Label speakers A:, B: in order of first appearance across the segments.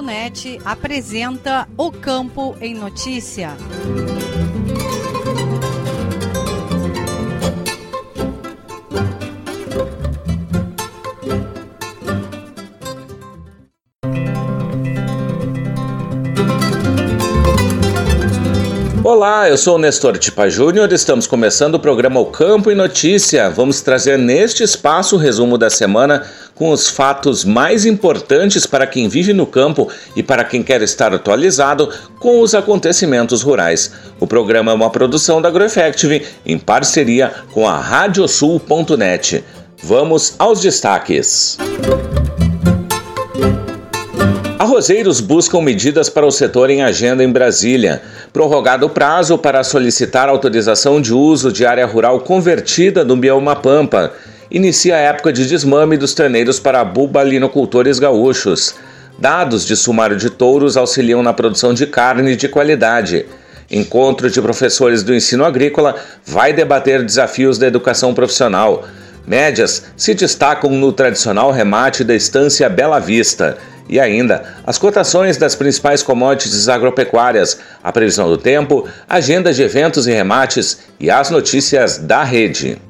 A: Radiosul.net apresenta O Campo em Notícia.
B: Olá, eu sou o Nestor Tipa Júnior, estamos começando o programa O Campo em Notícia. Vamos trazer neste espaço o resumo da semana com os fatos mais importantes para quem vive no campo e para quem quer estar atualizado com os acontecimentos rurais. O programa é uma produção da AgroEffective em parceria com a Radiosul.net. Vamos aos destaques. Arrozeiros buscam medidas para o setor em agenda em Brasília. Prorrogado o prazo para solicitar autorização de uso de área rural convertida no bioma Pampa. Inicia a época de desmame dos terneiros para bubalinocultores gaúchos. Dados de sumário de touros auxiliam na produção de carne de qualidade. Encontro de professores do ensino agrícola vai debater desafios da educação profissional. Médias se destacam no tradicional remate da estância Bela Vista. E ainda, as cotações das principais commodities agropecuárias, a previsão do tempo, agenda de eventos e remates e as notícias da rede.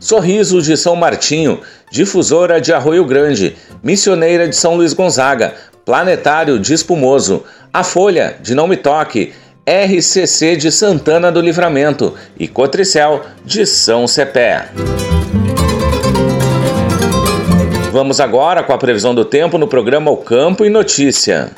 B: Sorriso de São Martinho, Difusora de Arroio Grande, Missioneira de São Luís Gonzaga, Planetário de Espumoso, A Folha de Não Me Toque, RCC de Santana do Livramento e Cotricel de São Cepé. Vamos agora com a previsão do tempo no programa O Campo e Notícia.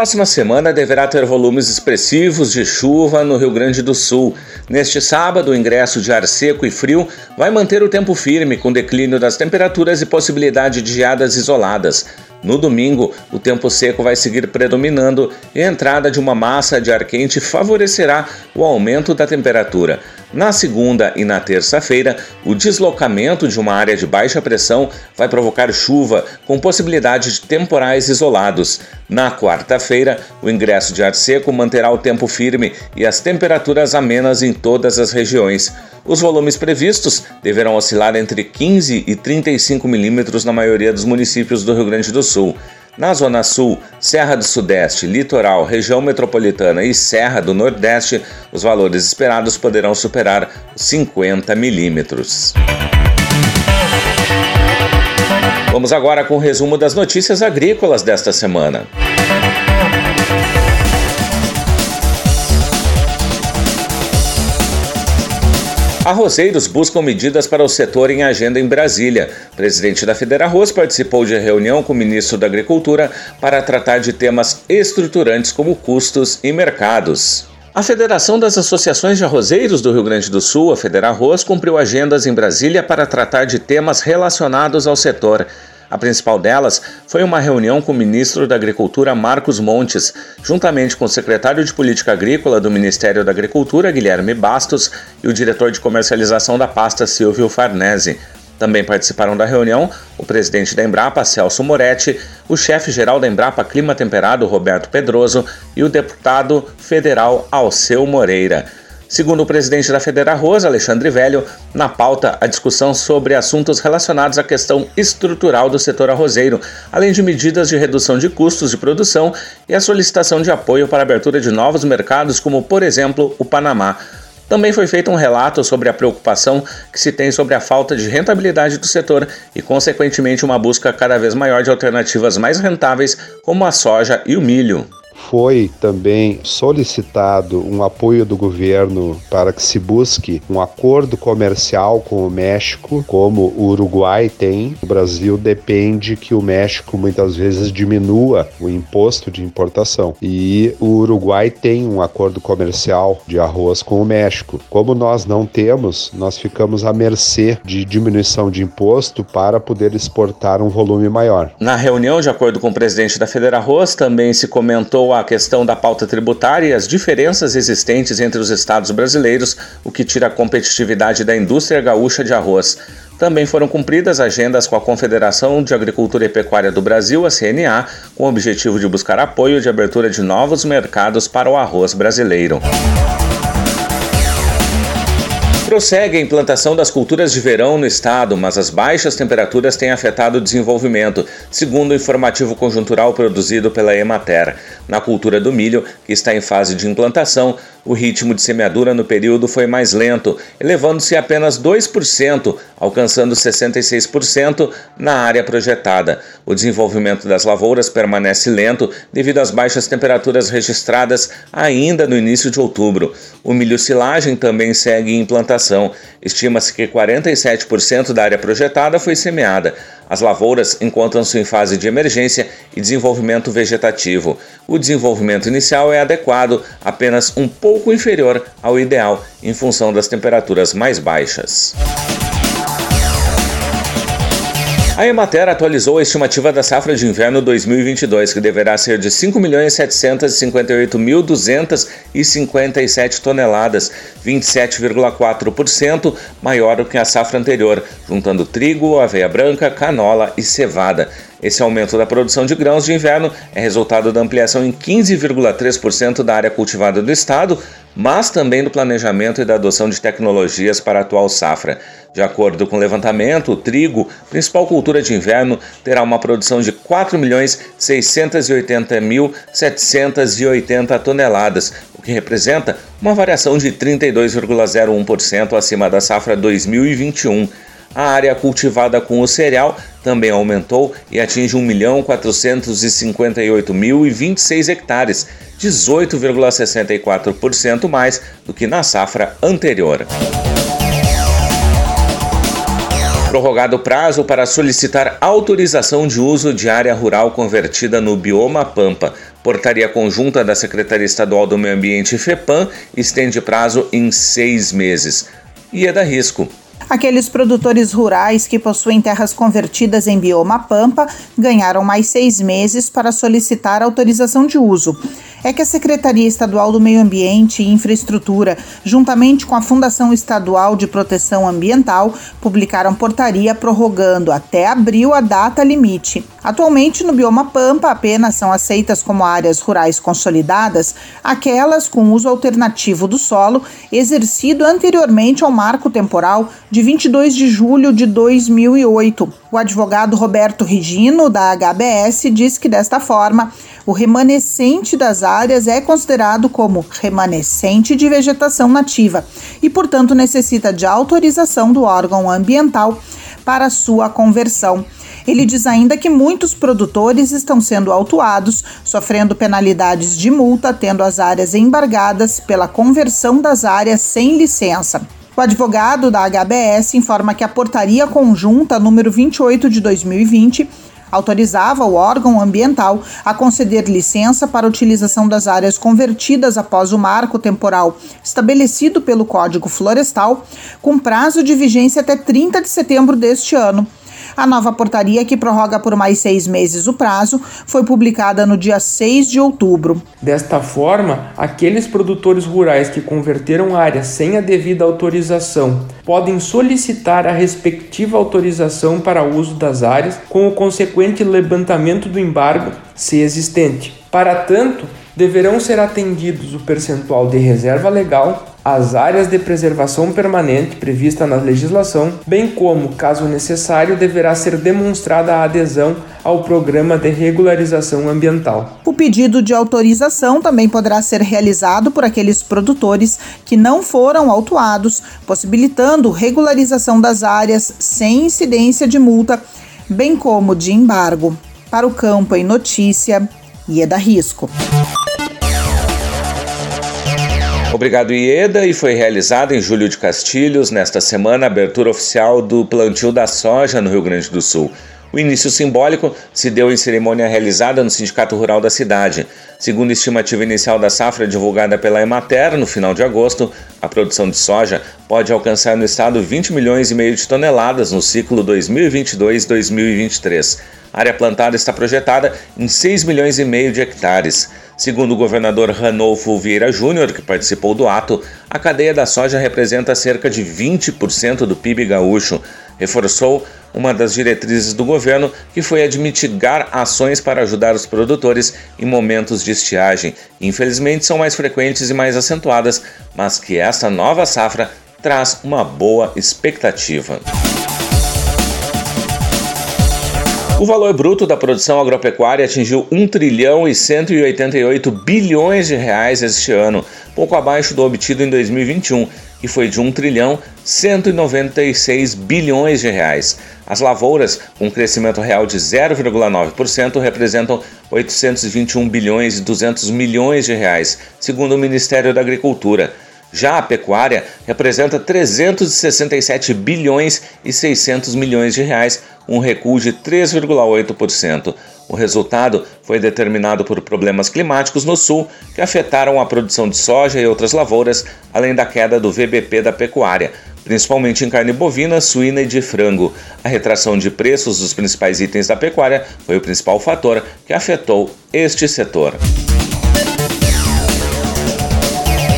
B: Próxima semana deverá ter volumes expressivos de chuva no Rio Grande do Sul. Neste sábado, o ingresso de ar seco e frio vai manter o tempo firme, com declínio das temperaturas e possibilidade de geadas isoladas. No domingo, o tempo seco vai seguir predominando e a entrada de uma massa de ar quente favorecerá o aumento da temperatura. Na segunda e na terça-feira, o deslocamento de uma área de baixa pressão vai provocar chuva, com possibilidade de temporais isolados. Na quarta-feira, o ingresso de ar seco manterá o tempo firme e as temperaturas amenas em todas as regiões. Os volumes previstos deverão oscilar entre 15 e 35 milímetros na maioria dos municípios do Rio Grande do Sul. Na Zona Sul, Serra do Sudeste, Litoral, Região Metropolitana e Serra do Nordeste, os valores esperados poderão superar 50 milímetros. Vamos agora com o resumo das notícias agrícolas desta semana. Arrozeiros buscam medidas para o setor em agenda em Brasília. O presidente da Federarroz participou de reunião com o ministro da Agricultura para tratar de temas estruturantes como custos e mercados. A Federação das Associações de Arrozeiros do Rio Grande do Sul, a Federarroz, cumpriu agendas em Brasília para tratar de temas relacionados ao setor. A principal delas foi uma reunião com o ministro da Agricultura Marcos Montes, juntamente com o secretário de Política Agrícola do Ministério da Agricultura, Guilherme Bastos, e o diretor de comercialização da pasta, Silvio Farnese. Também participaram da reunião o presidente da Embrapa, Celso Moretti, o chefe-geral da Embrapa Clima Temperado, Roberto Pedroso, e o deputado federal Alceu Moreira. Segundo o presidente da Federarroz, Alexandre Velho, na pauta a discussão sobre assuntos relacionados à questão estrutural do setor arrozeiro, além de medidas de redução de custos de produção e a solicitação de apoio para a abertura de novos mercados, como, por exemplo, o Panamá. Também foi feito um relato sobre a preocupação que se tem sobre a falta de rentabilidade do setor e, consequentemente, uma busca cada vez maior de alternativas mais rentáveis, como a soja e o milho
C: foi também solicitado um apoio do governo para que se busque um acordo comercial com o México, como o Uruguai tem. O Brasil depende que o México muitas vezes diminua o imposto de importação. E o Uruguai tem um acordo comercial de arroz com o México. Como nós não temos, nós ficamos à mercê de diminuição de imposto para poder exportar um volume maior.
B: Na reunião, de acordo com o presidente da Federa Arroz, também se comentou a a questão da pauta tributária e as diferenças existentes entre os estados brasileiros, o que tira a competitividade da indústria gaúcha de arroz. Também foram cumpridas agendas com a Confederação de Agricultura e Pecuária do Brasil, a CNA, com o objetivo de buscar apoio de abertura de novos mercados para o arroz brasileiro. Prossegue a implantação das culturas de verão no estado, mas as baixas temperaturas têm afetado o desenvolvimento, segundo o informativo conjuntural produzido pela Emater. Na cultura do milho, que está em fase de implantação, o ritmo de semeadura no período foi mais lento, elevando-se apenas 2%, alcançando 66% na área projetada. O desenvolvimento das lavouras permanece lento devido às baixas temperaturas registradas ainda no início de outubro. O milho silagem também segue em implantação. Estima-se que 47% da área projetada foi semeada. As lavouras encontram-se em fase de emergência e desenvolvimento vegetativo. O desenvolvimento inicial é adequado, apenas um pouco inferior ao ideal em função das temperaturas mais baixas. A Emater atualizou a estimativa da safra de inverno 2022, que deverá ser de 5.758.257 toneladas, 27,4% maior do que a safra anterior, juntando trigo, aveia branca, canola e cevada. Esse aumento da produção de grãos de inverno é resultado da ampliação em 15,3% da área cultivada do estado, mas também do planejamento e da adoção de tecnologias para a atual safra. De acordo com o levantamento, o trigo, principal cultura de inverno, terá uma produção de 4.680.780 toneladas, o que representa uma variação de 32,01% acima da safra 2021. A área cultivada com o cereal também aumentou e atinge 1.458.026 hectares, 18,64% mais do que na safra anterior. Prorrogado o prazo para solicitar autorização de uso de área rural convertida no bioma Pampa. Portaria conjunta da Secretaria Estadual do Meio Ambiente FEPAM estende prazo em seis meses. E é da risco.
D: Aqueles produtores rurais que possuem terras convertidas em bioma Pampa ganharam mais seis meses para solicitar autorização de uso é que a Secretaria Estadual do Meio Ambiente e Infraestrutura, juntamente com a Fundação Estadual de Proteção Ambiental, publicaram portaria prorrogando até abril a data limite. Atualmente, no bioma Pampa, apenas são aceitas como áreas rurais consolidadas aquelas com uso alternativo do solo exercido anteriormente ao marco temporal de 22 de julho de 2008. O advogado Roberto Rigino, da HBS, diz que desta forma o remanescente das áreas é considerado como remanescente de vegetação nativa e, portanto, necessita de autorização do órgão ambiental para sua conversão. Ele diz ainda que muitos produtores estão sendo autuados, sofrendo penalidades de multa, tendo as áreas embargadas pela conversão das áreas sem licença. O advogado da HBS informa que a portaria conjunta número 28 de 2020 autorizava o órgão ambiental a conceder licença para utilização das áreas convertidas após o marco temporal estabelecido pelo Código Florestal, com prazo de vigência até 30 de setembro deste ano. A nova portaria, que prorroga por mais seis meses o prazo, foi publicada no dia 6 de outubro.
E: Desta forma, aqueles produtores rurais que converteram áreas sem a devida autorização podem solicitar a respectiva autorização para uso das áreas, com o consequente levantamento do embargo, se existente. Para tanto, deverão ser atendidos o percentual de reserva legal, as áreas de preservação permanente prevista na legislação, bem como, caso necessário, deverá ser demonstrada a adesão ao programa de regularização ambiental.
D: O pedido de autorização também poderá ser realizado por aqueles produtores que não foram autuados, possibilitando regularização das áreas sem incidência de multa, bem como de embargo. Para o campo em notícia, Ieda Risco.
B: Obrigado, Ieda, e foi realizada em Julho de Castilhos, nesta semana, a abertura oficial do plantio da soja no Rio Grande do Sul. O início simbólico se deu em cerimônia realizada no Sindicato Rural da cidade. Segundo a estimativa inicial da safra divulgada pela Emater, no final de agosto, a produção de soja pode alcançar no estado 20 milhões e meio de toneladas no ciclo 2022-2023. A área plantada está projetada em 6 milhões e meio de hectares. Segundo o governador Ranolfo Vieira Júnior, que participou do ato, a cadeia da soja representa cerca de 20% do PIB gaúcho. Reforçou uma das diretrizes do governo, que foi a de mitigar ações para ajudar os produtores em momentos de estiagem. Infelizmente, são mais frequentes e mais acentuadas, mas que esta nova safra traz uma boa expectativa. O valor bruto da produção agropecuária atingiu 1 trilhão e 188 bilhões de reais este ano, pouco abaixo do obtido em 2021, que foi de 1 trilhão 196 bilhões de reais. As lavouras, com um crescimento real de 0,9%, representam 821 bilhões e 200 milhões de reais, segundo o Ministério da Agricultura. Já a pecuária representa 367 bilhões e 600 milhões de reais, um recuo de 3,8%. O resultado foi determinado por problemas climáticos no sul que afetaram a produção de soja e outras lavouras, além da queda do VBP da pecuária, principalmente em carne bovina, suína e de frango. A retração de preços dos principais itens da pecuária foi o principal fator que afetou este setor.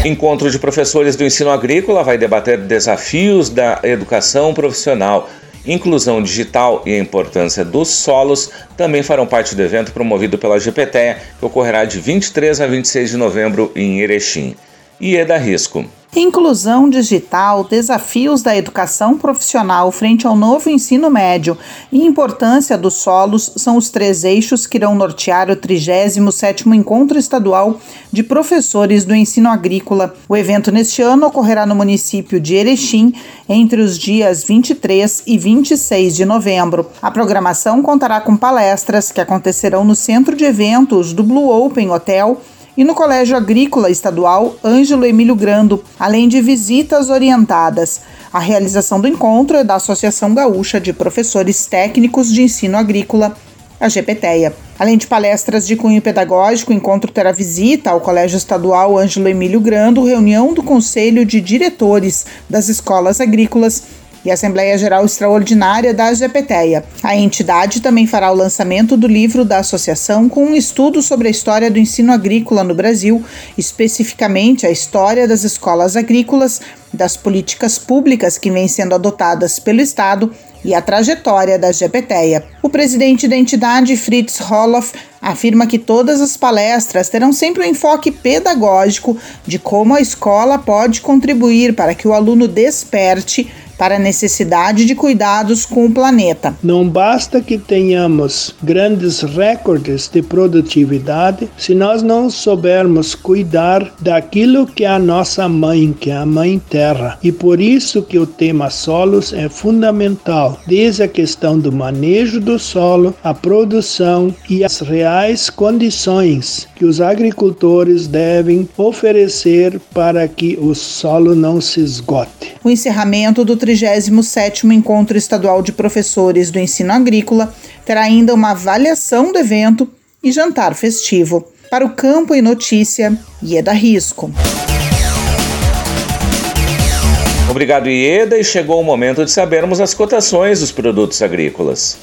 B: Encontro de professores do ensino agrícola vai debater desafios da educação profissional. Inclusão digital e a importância dos solos também farão parte do evento promovido pela GPTEA, que ocorrerá de 23 a 26 de novembro em Erechim. E é da risco.
D: Inclusão digital, desafios da educação profissional frente ao novo ensino médio e importância dos solos são os três eixos que irão nortear o 37º Encontro Estadual de Professores do Ensino Agrícola. O evento neste ano ocorrerá no município de Erechim entre os dias 23 e 26 de novembro. A programação contará com palestras que acontecerão no Centro de Eventos do Blue Open Hotel e no Colégio Agrícola Estadual Ângelo Emílio Grando, além de visitas orientadas. A realização do encontro é da Associação Gaúcha de Professores Técnicos de Ensino Agrícola, a GPTEA. Além de palestras de cunho pedagógico, o encontro terá visita ao Colégio Estadual Ângelo Emílio Grando, reunião do Conselho de Diretores das Escolas Agrícolas e Assembleia Geral Extraordinária da GPTEA. A entidade também fará o lançamento do livro da associação com um estudo sobre a história do ensino agrícola no Brasil, especificamente a história das escolas agrícolas, das políticas públicas que vêm sendo adotadas pelo Estado e a trajetória da GPTEA. O presidente da entidade, Fritz Roloff, afirma que todas as palestras terão sempre um enfoque pedagógico de como a escola pode contribuir para que o aluno desperte para a necessidade de cuidados com o planeta.
F: Não basta que tenhamos grandes recordes de produtividade se nós não soubermos cuidar daquilo que é a nossa mãe, que é a mãe terra. E por isso que o tema solos é fundamental, desde a questão do manejo do solo, a produção e as reais condições que os agricultores devem oferecer para que o solo não se esgote.
D: O encerramento do 37º Encontro Estadual de Professores do Ensino Agrícola terá ainda uma avaliação do evento e jantar festivo. Para o Campo e Notícia, Ieda Risco.
B: Obrigado, Ieda, e chegou o momento de sabermos as cotações dos produtos agrícolas.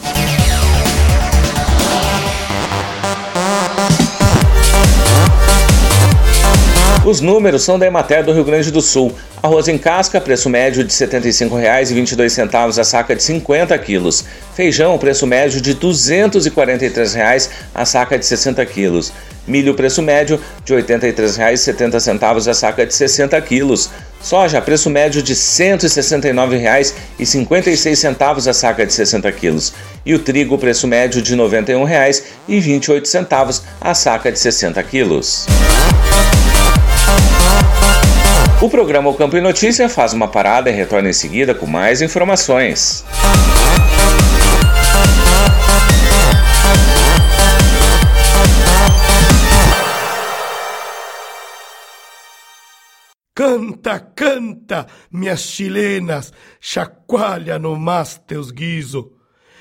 B: Os números são da Emater do Rio Grande do Sul. Arroz em casca, preço médio de R$ 75,22 a saca de 50 quilos. Feijão, preço médio de R$ 243,00 a saca de 60 quilos. Milho, preço médio de R$ 83,70 a saca de 60 quilos. Soja, preço médio de R$ 169,56 a saca de 60 quilos. E o trigo, preço médio de R$ 91,28 a saca de 60 quilos. O programa O Campo e Notícia faz uma parada e retorna em seguida com mais informações.
G: Canta, canta, minhas chilenas, chacoalha no mas teus guiso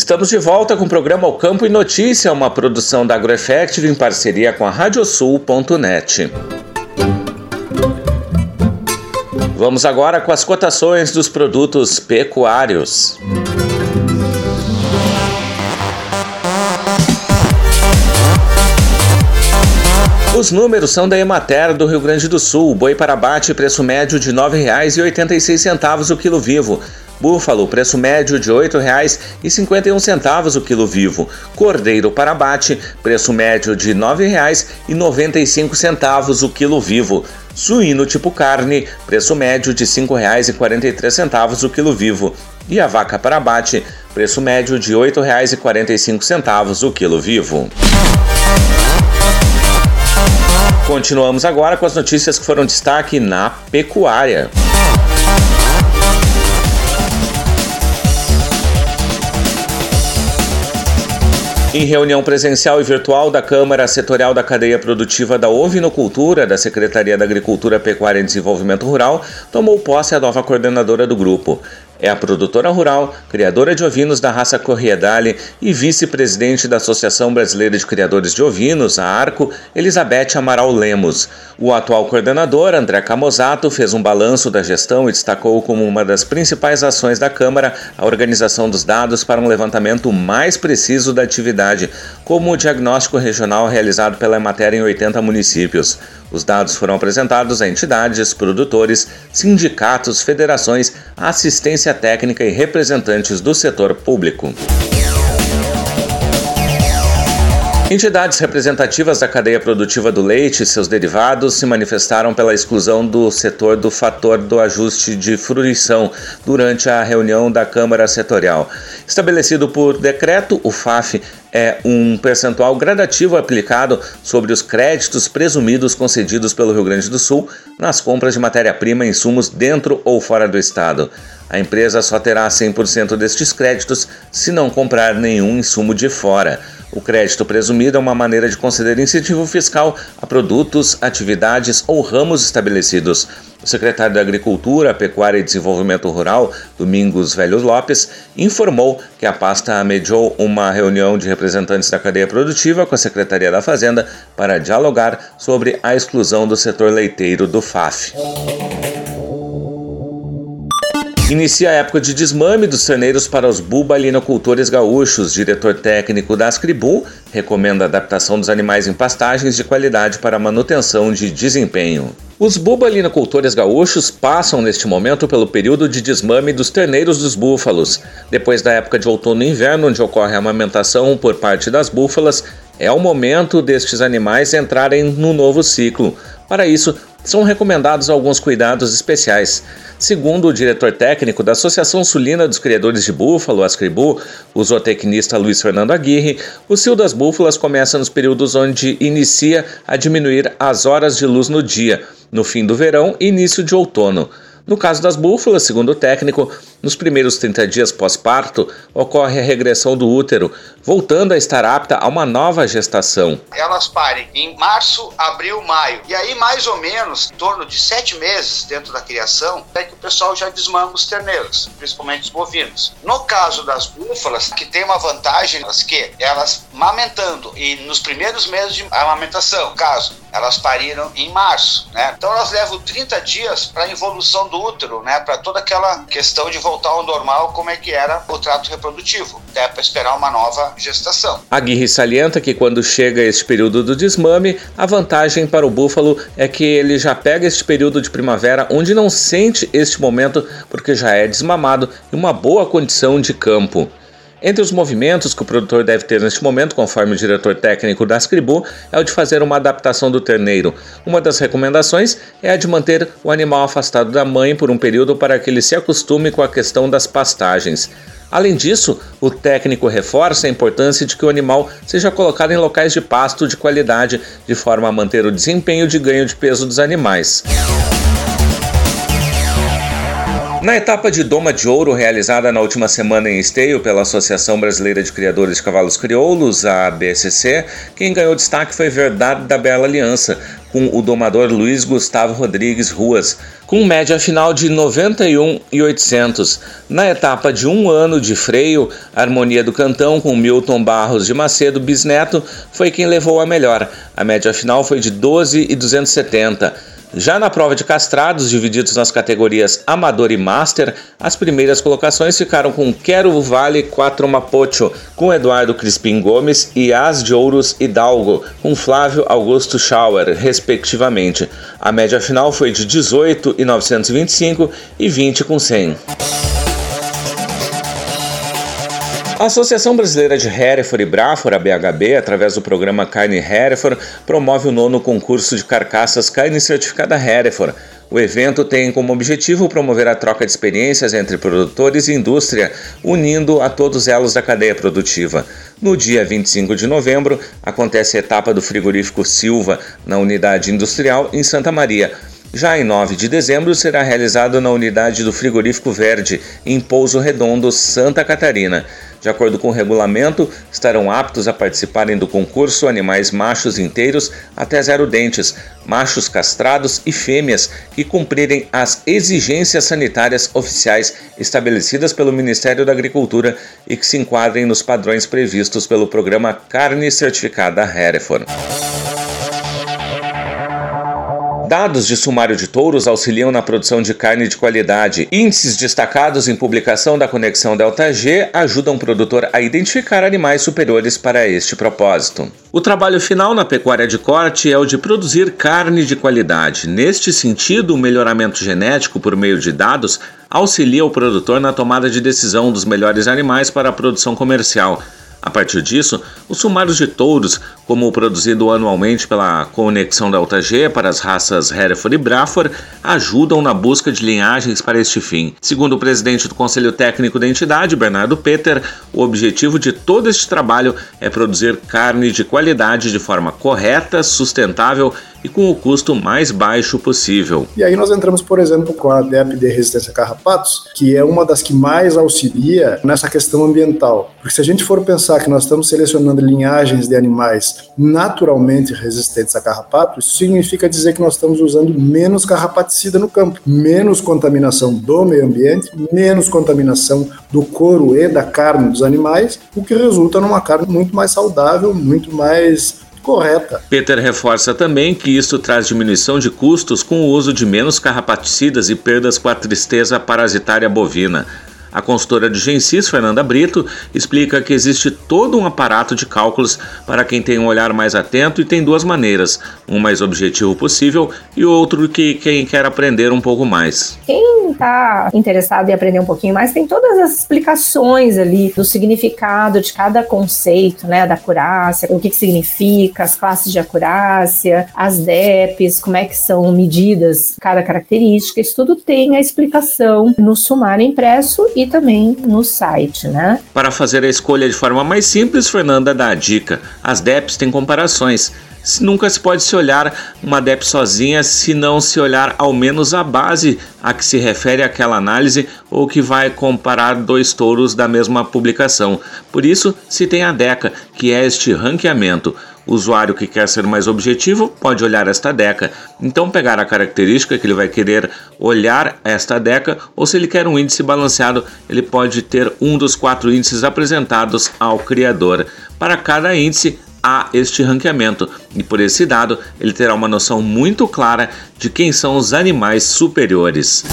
B: Estamos de volta com o programa O Campo e Notícia, uma produção da AgroEffective em parceria com a Radiosul.net. Vamos agora com as cotações dos produtos pecuários. Os números são da Emater do Rio Grande do Sul. Boi para abate, preço médio de R$ 9,86 o quilo vivo. Búfalo, preço médio de R$ 8,51 o quilo vivo. Cordeiro para abate, preço médio de R$ 9,95 o quilo vivo. Suíno tipo carne, preço médio de R$ 5,43 o quilo vivo. E a vaca para abate, preço médio de R$ 8,45 o quilo vivo. Continuamos agora com as notícias que foram destaque na pecuária. Em reunião presencial e virtual da Câmara Setorial da Cadeia Produtiva da Ovinocultura, da Secretaria da Agricultura, Pecuária e Desenvolvimento Rural, tomou posse a nova coordenadora do grupo. É a produtora rural, criadora de ovinos da raça Corriedale e vice-presidente da Associação Brasileira de Criadores de Ovinos, a ARCO, Elizabeth Amaral Lemos. O atual coordenador, André Camozato, fez um balanço da gestão e destacou como uma das principais ações da Câmara a organização dos dados para um levantamento mais preciso da atividade, como o diagnóstico regional realizado pela Emater em 80 municípios. Os dados foram apresentados a entidades, produtores, sindicatos, federações, assistência técnica e representantes do setor público. Entidades representativas da cadeia produtiva do leite e seus derivados se manifestaram pela exclusão do setor do fator do ajuste de fruição durante a reunião da Câmara Setorial. Estabelecido por decreto, o FAF é um percentual gradativo aplicado sobre os créditos presumidos concedidos pelo Rio Grande do Sul nas compras de matéria-prima e insumos dentro ou fora do estado. A empresa só terá 100% destes créditos se não comprar nenhum insumo de fora. O crédito presumido é uma maneira de conceder incentivo fiscal a produtos, atividades ou ramos estabelecidos. O secretário da Agricultura, Pecuária e Desenvolvimento Rural, Domingos Velho Lopes, informou que a pasta mediou uma reunião de representantes da cadeia produtiva com a Secretaria da Fazenda para dialogar sobre a exclusão do setor leiteiro do FAF. Inicia a época de desmame dos terneiros para os bubalinocultores gaúchos. Diretor técnico da Ascribu recomenda a adaptação dos animais em pastagens de qualidade para manutenção de desempenho. Os bubalinocultores gaúchos passam neste momento pelo período de desmame dos terneiros dos búfalos. Depois da época de outono e inverno, onde ocorre a amamentação por parte das búfalas, é o momento destes animais entrarem no novo ciclo. Para isso, são recomendados alguns cuidados especiais. Segundo o diretor técnico da Associação Sulina dos Criadores de Búfalo, Ascribu, o zootecnista Luiz Fernando Aguirre, o cio das búfalas começa nos períodos onde inicia a diminuir as horas de luz no dia, no fim do verão e início de outono. No caso das búfalas, segundo o técnico, nos primeiros 30 dias pós-parto ocorre a regressão do útero, voltando a estar apta a uma nova gestação.
H: Elas parem em março, abril, maio. E aí, mais ou menos, em torno de sete meses dentro da criação, é que o pessoal já desmama os terneiros, principalmente os bovinos. No caso das búfalas, que tem uma vantagem, que elas amamentando e nos primeiros meses de amamentação, caso elas pariram em março, né? Então elas levam 30 dias para a evolução do útero, né? Para toda aquela questão de voltar ao normal, como é que era o trato reprodutivo, até para esperar uma nova gestação.
B: A Guirre salienta que quando chega este período do desmame, a vantagem para o búfalo é que ele já pega este período de primavera onde não sente este momento porque já é desmamado em uma boa condição de campo. Entre os movimentos que o produtor deve ter neste momento, conforme o diretor técnico da Ascribu, é o de fazer uma adaptação do terneiro. Uma das recomendações é a de manter o animal afastado da mãe por um período para que ele se acostume com a questão das pastagens. Além disso, o técnico reforça a importância de que o animal seja colocado em locais de pasto de qualidade, de forma a manter o desempenho de ganho de peso dos animais. Na etapa de Doma de Ouro, realizada na última semana em Esteio pela Associação Brasileira de Criadores de Cavalos Crioulos, a BSC, quem ganhou destaque foi Verdade da Bela Aliança, com o domador Luiz Gustavo Rodrigues Ruas, com média final de 91,800. Na etapa de um ano de freio, Harmonia do Cantão, com Milton Barros de Macedo Bisneto, foi quem levou a melhor. A média final foi de 12,270. Já na prova de castrados, divididos nas categorias Amador e Master, as primeiras colocações ficaram com Quero Vale 4 Mapocho, com Eduardo Crispim Gomes e As de Ouros Hidalgo, com Flávio Augusto Schauer, respectivamente. A média final foi de 18,925 e 20 com 100. A Associação Brasileira de Hereford e Braford, a BHB, através do programa Carne Hereford, promove o nono concurso de carcaças carne certificada Hereford. O evento tem como objetivo promover a troca de experiências entre produtores e indústria, unindo a todos os elos da cadeia produtiva. No dia 25 de novembro, acontece a etapa do frigorífico Silva, na unidade industrial em Santa Maria. Já em 9 de dezembro será realizado na unidade do Frigorífico Verde, em Pouso Redondo, Santa Catarina. De acordo com o regulamento, estarão aptos a participarem do concurso animais machos inteiros até zero dentes, machos castrados e fêmeas que cumprirem as exigências sanitárias oficiais estabelecidas pelo Ministério da Agricultura e que se enquadrem nos padrões previstos pelo programa Carne Certificada Hereford. Dados de sumário de touros auxiliam na produção de carne de qualidade. Índices destacados em publicação da Conexão Delta G ajudam o produtor a identificar animais superiores para este propósito. O trabalho final na pecuária de corte é o de produzir carne de qualidade. Neste sentido, o melhoramento genético por meio de dados auxilia o produtor na tomada de decisão dos melhores animais para a produção comercial. A partir disso, os sumários de touros, como produzido anualmente pela Conexão Delta G para as raças Hereford e Braford, ajudam na busca de linhagens para este fim. Segundo o presidente do Conselho Técnico da entidade, Bernardo Peter, o objetivo de todo este trabalho é produzir carne de qualidade de forma correta, sustentável e com o custo mais baixo possível.
I: E aí nós entramos, por exemplo, com a DEP de resistência a carrapatos, que é uma das que mais auxilia nessa questão ambiental. Porque se a gente for pensar que nós estamos selecionando linhagens de animais naturalmente resistentes a carrapato, isso significa dizer que nós estamos usando menos carrapaticida no campo, menos contaminação do meio ambiente, menos contaminação do couro e da carne dos animais, o que resulta numa carne muito mais saudável, muito mais correta.
B: Peter reforça também que isto traz diminuição de custos com o uso de menos carrapaticidas e perdas com a tristeza parasitária bovina. A consultora de Gensis, Fernanda Brito, explica que existe todo um aparato de cálculos para quem tem um olhar mais atento e tem duas maneiras: um mais objetivo possível e outro que quem quer aprender um pouco mais.
J: Quem está interessado em aprender um pouquinho mais tem todas as explicações ali do significado de cada conceito, né, da acurácia, o que, que significa, as classes de acurácia, as DEPs, como é que são medidas cada característica. Isso tudo tem a explicação no sumário impresso e também no site, né?
B: Para fazer a escolha de forma mais simples, Fernanda dá a dica. As DEPs têm comparações. Nunca se pode se olhar uma DEP sozinha se não se olhar ao menos a base a que se refere aquela análise ou que vai comparar dois touros da mesma publicação. Por isso, se tem a DECA, que é este ranqueamento. O usuário que quer ser mais objetivo pode olhar esta DECA. Então, pegar a característica que ele vai querer olhar esta DECA, ou se ele quer um índice balanceado, ele pode ter um dos quatro índices apresentados ao criador. Para cada índice, há este ranqueamento e por esse dado ele terá uma noção muito clara de quem são os animais superiores.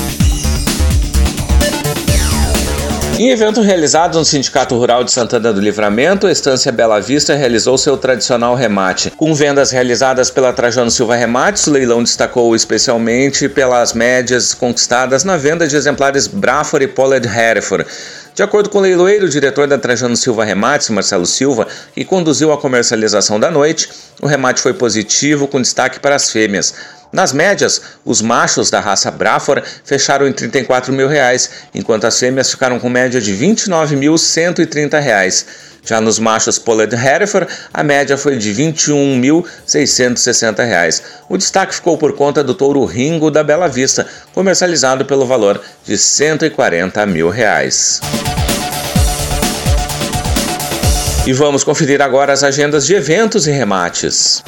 B: Em evento realizado no Sindicato Rural de Santana do Livramento, a Estância Bela Vista realizou seu tradicional remate. Com vendas realizadas pela Trajano Silva Remates, o leilão destacou especialmente pelas médias conquistadas na venda de exemplares Braford e Pollard Hereford. De acordo com o leiloeiro, o diretor da Trajano Silva Remates, Marcelo Silva, que conduziu a comercialização da noite, o remate foi positivo, com destaque para as fêmeas. Nas médias, os machos da raça Braford fecharam em 34 mil reais, enquanto as fêmeas ficaram com média de 29.130 reais. Já nos machos Pollard Hereford, a média foi de R$ 21.660. O destaque ficou por conta do touro Ringo da Bela Vista, comercializado pelo valor de 140 mil reais. E vamos conferir agora as agendas de eventos e remates.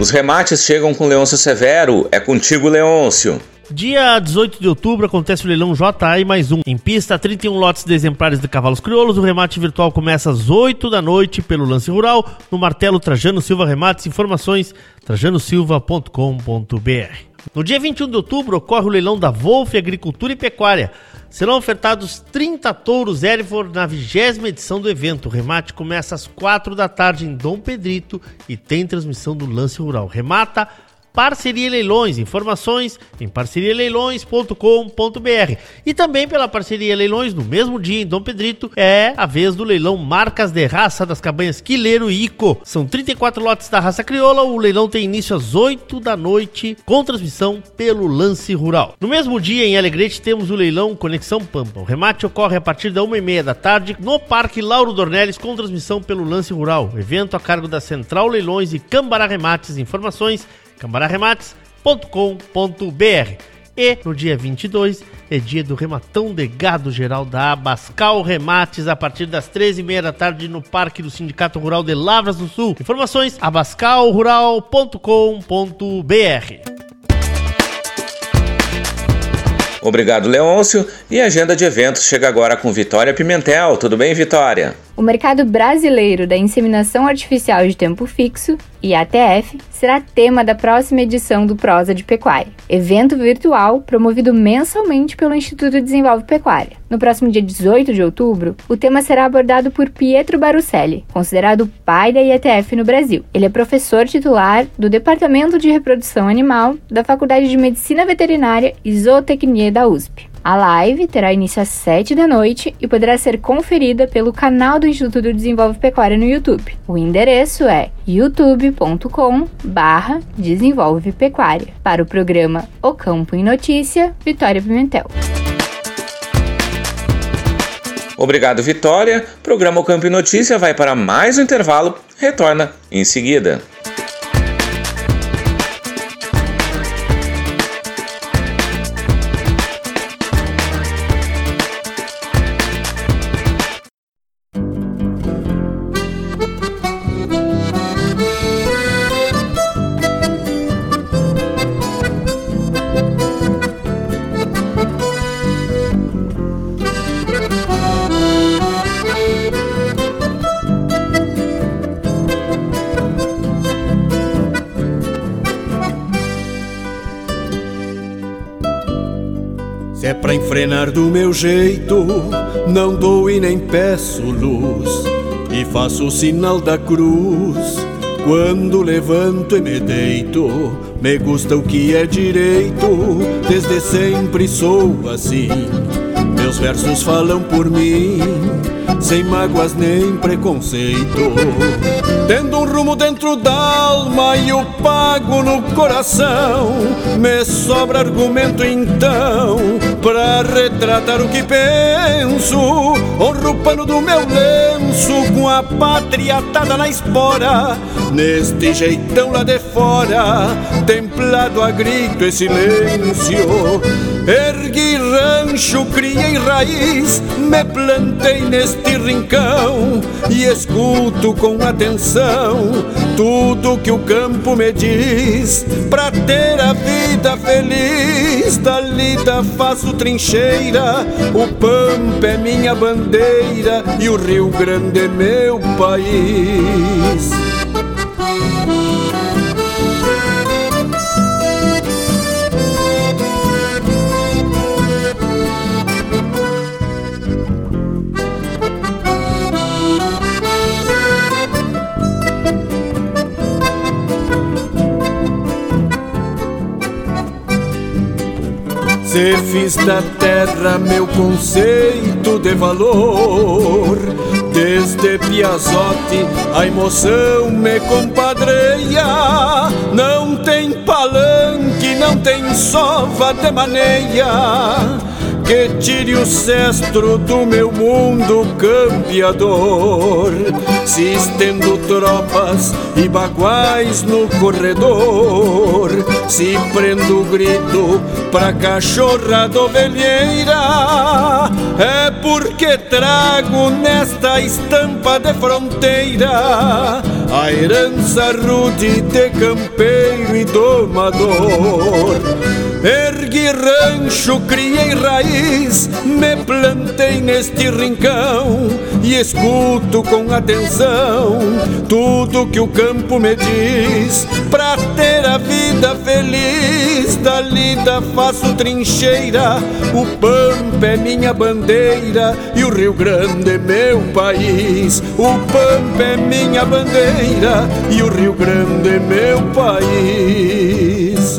B: Os remates chegam com Leôncio Severo. É contigo, Leôncio.
K: Dia 18 de outubro acontece o leilão JA mais um. Em pista, 31 lotes de exemplares de cavalos crioulos. O remate virtual começa às 8 da noite pelo lance rural no martelo Trajano Silva Remates. Informações trajanosilva.com.br. No dia 21 de outubro ocorre o leilão da Wolf Agricultura e Pecuária. Serão ofertados 30 touros Hereford na vigésima edição do evento. O remate começa às 4 da tarde em Dom Pedrito e tem transmissão do lance rural. Remata Parceria Leilões, informações em parcerialeilões.com.br e também pela Parceria Leilões, no mesmo dia em Dom Pedrito, é a vez do leilão Marcas de Raça das cabanhas Quileiro e Ico. São 34 lotes da raça crioula, o leilão tem início às 8 da noite, com transmissão pelo Lance Rural. No mesmo dia, em Alegrete, temos o leilão Conexão Pampa. O remate ocorre a partir da 1h30 da tarde no Parque Lauro Dornelles, com transmissão pelo Lance Rural. Evento a cargo da Central Leilões e Cambará Remates. Informações cambararemates.com.br. E no dia 22 é dia do rematão de gado geral da Abascal Remates a partir das 13h30 da tarde no Parque do Sindicato Rural de Lavras do Sul. Informações abascalrural.com.br.
B: Obrigado, Leôncio. E a agenda de eventos chega agora com Vitória Pimentel. Tudo bem, Vitória?
L: O mercado brasileiro da inseminação artificial de tempo fixo, IATF, será tema da próxima edição do Prosa de Pecuária, evento virtual promovido mensalmente pelo Instituto Desenvolve Pecuária. No próximo dia 18 de outubro, o tema será abordado por Pietro Barucelli, considerado o pai da IATF no Brasil. Ele é professor titular do Departamento de Reprodução Animal da Faculdade de Medicina Veterinária e Zootecnia da USP. A live terá início às 7 da noite e poderá ser conferida pelo canal do Instituto Desenvolve Pecuária no YouTube. O endereço é youtube.com barra Desenvolve Pecuária. Para o programa O Campo em Notícia, Vitória Pimentel.
B: Obrigado, Vitória. Programa O Campo em Notícia vai para mais um intervalo. Retorna em seguida.
M: Jeito, não dou e nem peço luz. E faço o sinal da cruz quando levanto e me deito. Me gusta o que é direito, desde sempre sou assim. Meus versos falam por mim sem mágoas nem preconceito. Tendo um rumo dentro da alma e o pago no coração, me sobra argumento então pra retratar o que penso. Honro o pano do meu lenço com a pátria atada na espora, neste jeitão lá de fora, templado a grito e silêncio. Ergui rancho, criei raiz, me plantei neste rincão e escuto com atenção tudo que o campo me diz. Pra ter a vida feliz, da lida faço trincheira, o pampa é minha bandeira e o Rio Grande é meu país. Fiz da terra meu conceito de valor. Desde Piazotti a emoção me compadreia. Não tem palanque, não tem sova de maneia que tire o cestro do meu mundo campeador. Se estendo tropas e baguais no corredor, se prendo o grito pra cachorra da ovelheira, é porque trago nesta estampa de fronteira a herança rude de campeiro e domador. Ergui rancho, criei raiz, me plantei neste rincão e escuto com atenção tudo que o campo me diz. Pra ter a vida feliz, da lida faço trincheira, o pampa é minha bandeira e o Rio Grande é meu país. O pampa é minha bandeira e o Rio Grande é meu país.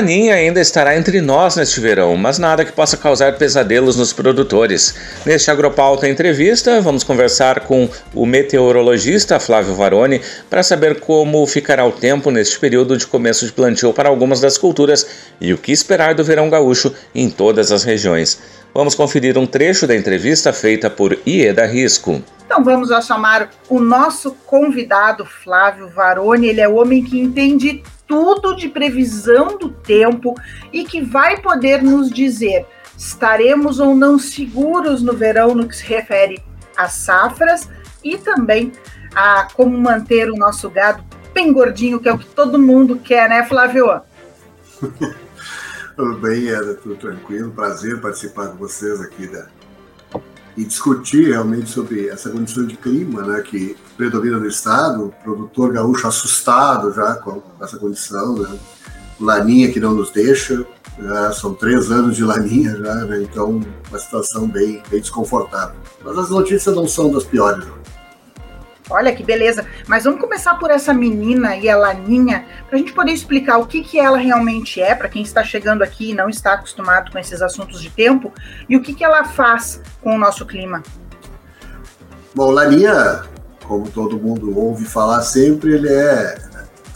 B: Laninha ainda estará entre nós neste verão, mas nada que possa causar pesadelos nos produtores. Neste Agropauta Entrevista, vamos conversar com o meteorologista Flávio Varoni para saber como ficará o tempo neste período de começo de plantio para algumas das culturas e o que esperar do verão gaúcho em todas as regiões. Vamos conferir um trecho da entrevista feita por Ieda Risco.
D: Então vamos chamar o nosso convidado Flávio Varoni, ele é o homem que entende tudo de previsão do tempo e que vai poder nos dizer estaremos ou não seguros no verão no que se refere às safras e também a como manter o nosso gado bem gordinho, que é o que todo mundo quer, né, Flávio?
N: Tudo bem, Eda, tudo tranquilo. Prazer participar com vocês aqui da, e discutir realmente sobre essa condição de clima né, que predomina no estado, produtor gaúcho assustado já com essa condição, né? laninha que não nos deixa, Já são três anos de laninha já, né? então uma situação bem, bem desconfortável. Mas as notícias não são das piores. Não.
D: Olha que beleza. Mas vamos começar por essa menina e a Laninha, para a gente poder explicar o que, que ela realmente é, para quem está chegando aqui e não está acostumado com esses assuntos de tempo, e o que, que ela faz com o nosso clima.
N: Bom, Laninha, como todo mundo ouve falar sempre, ele é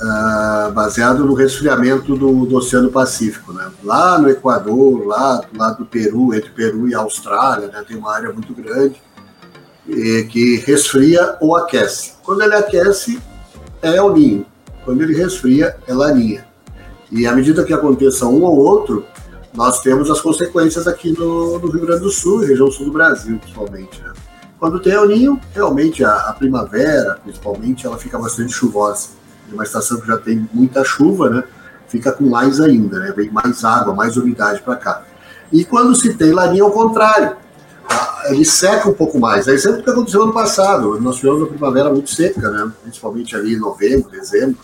N: uh, baseado no resfriamento do, do, Oceano Pacífico, né? Lá no Equador, lá do lado do Peru, entre Peru e Austrália, né? tem uma área muito grande que resfria ou aquece. Quando ele aquece, é o ninho. Quando ele resfria, é laninha. E à medida que aconteça um ou outro, nós temos as consequências aqui no, no Rio Grande do Sul, região sul do Brasil, principalmente. Né? Quando tem o ninho, realmente a, a, primavera, principalmente, ela fica bastante chuvosa. É uma estação que já tem muita chuva, né? Fica com mais ainda, né? Vem mais água, mais umidade para cá. E quando se tem laninha, ao contrário ele seca um pouco mais. É exemplo que aconteceu ano passado. Nós tivemos uma primavera muito seca, né? principalmente ali em novembro, dezembro.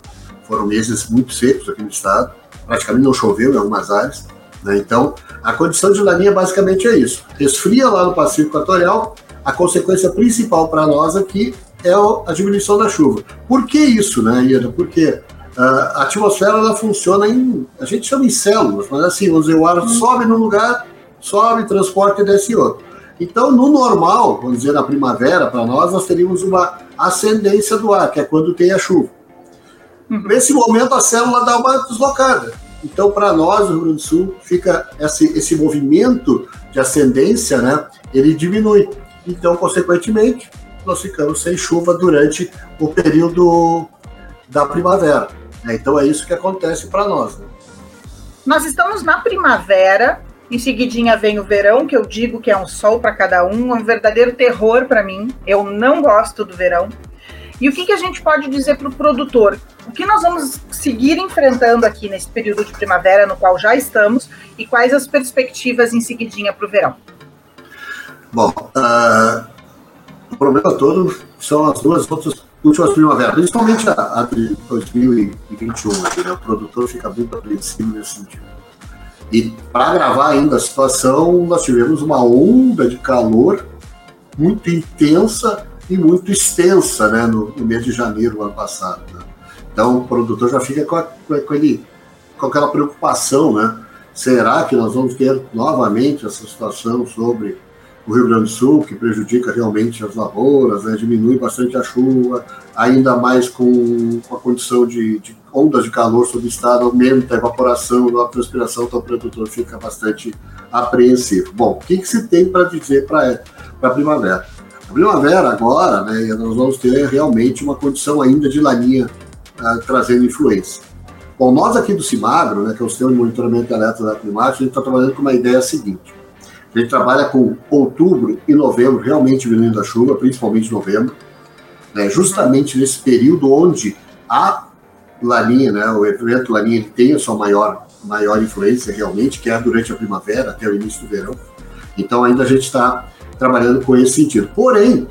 N: Foram meses muito secos aqui no estado. Praticamente não choveu em algumas áreas. Né? Então, a condição de laninha basicamente é isso. Resfria lá no Pacífico Equatorial. A consequência principal para nós aqui é a diminuição da chuva. Por que isso, né, Ieda? Porque ah, a atmosfera ela funciona em. A gente chama em células, mas assim, vamos dizer, o ar sobe num lugar, sobe, transporta e desce em outro. Então, no normal, vamos dizer, na primavera, para nós, nós teríamos uma ascendência do ar, que é quando tem a chuva. Uhum. Nesse momento, a célula dá uma deslocada. Então, para nós, no Rio Grande do Sul, fica esse, esse movimento de ascendência, né? Ele diminui. Então, consequentemente, nós ficamos sem chuva durante o período da primavera. Né? Então, é isso que acontece para nós. Né?
D: Nós estamos na primavera, em seguidinha vem o verão, que eu digo que é um sol para cada um, é um verdadeiro terror para mim. Eu não gosto do verão. E o que, que a gente pode dizer para o produtor? O que nós vamos seguir enfrentando aqui nesse período de primavera no qual já estamos e quais as perspectivas em seguidinha para o verão?
N: Bom, uh, o problema todo são as duas outras últimas primaveras, principalmente a, a de 2021. Né? O produtor fica muito apreensivo nesse sentido. E para gravar ainda a situação, nós tivemos uma onda de calor muito intensa e muito extensa né, no, no mês de janeiro do ano passado. Né? Então o produtor já fica com, a, com, com aquela preocupação, né? Será que nós vamos ter novamente essa situação sobre o Rio Grande do Sul, que prejudica realmente as lavouras, né, diminui bastante a chuva, ainda mais com, com a condição de, de, ondas de calor sobre o estado, aumenta a evaporação, a transpiração, então o produtor fica bastante apreensivo. Bom, o que, que se tem para dizer para a primavera? A primavera agora, né, nós vamos ter realmente uma condição ainda de laninha uh, trazendo influência. Bom, nós aqui do CIMAGRO, né, que é o Sistema de Monitoramento Elétrico da Climática, a gente está trabalhando com uma ideia seguinte a gente trabalha com outubro e novembro realmente diminuindo a chuva, principalmente novembro, né, justamente nesse período onde a laninha, né, o evento laninha tem a sua maior, maior influência realmente, que é durante a primavera até o início do verão. Então ainda a gente está trabalhando com esse sentido. Porém,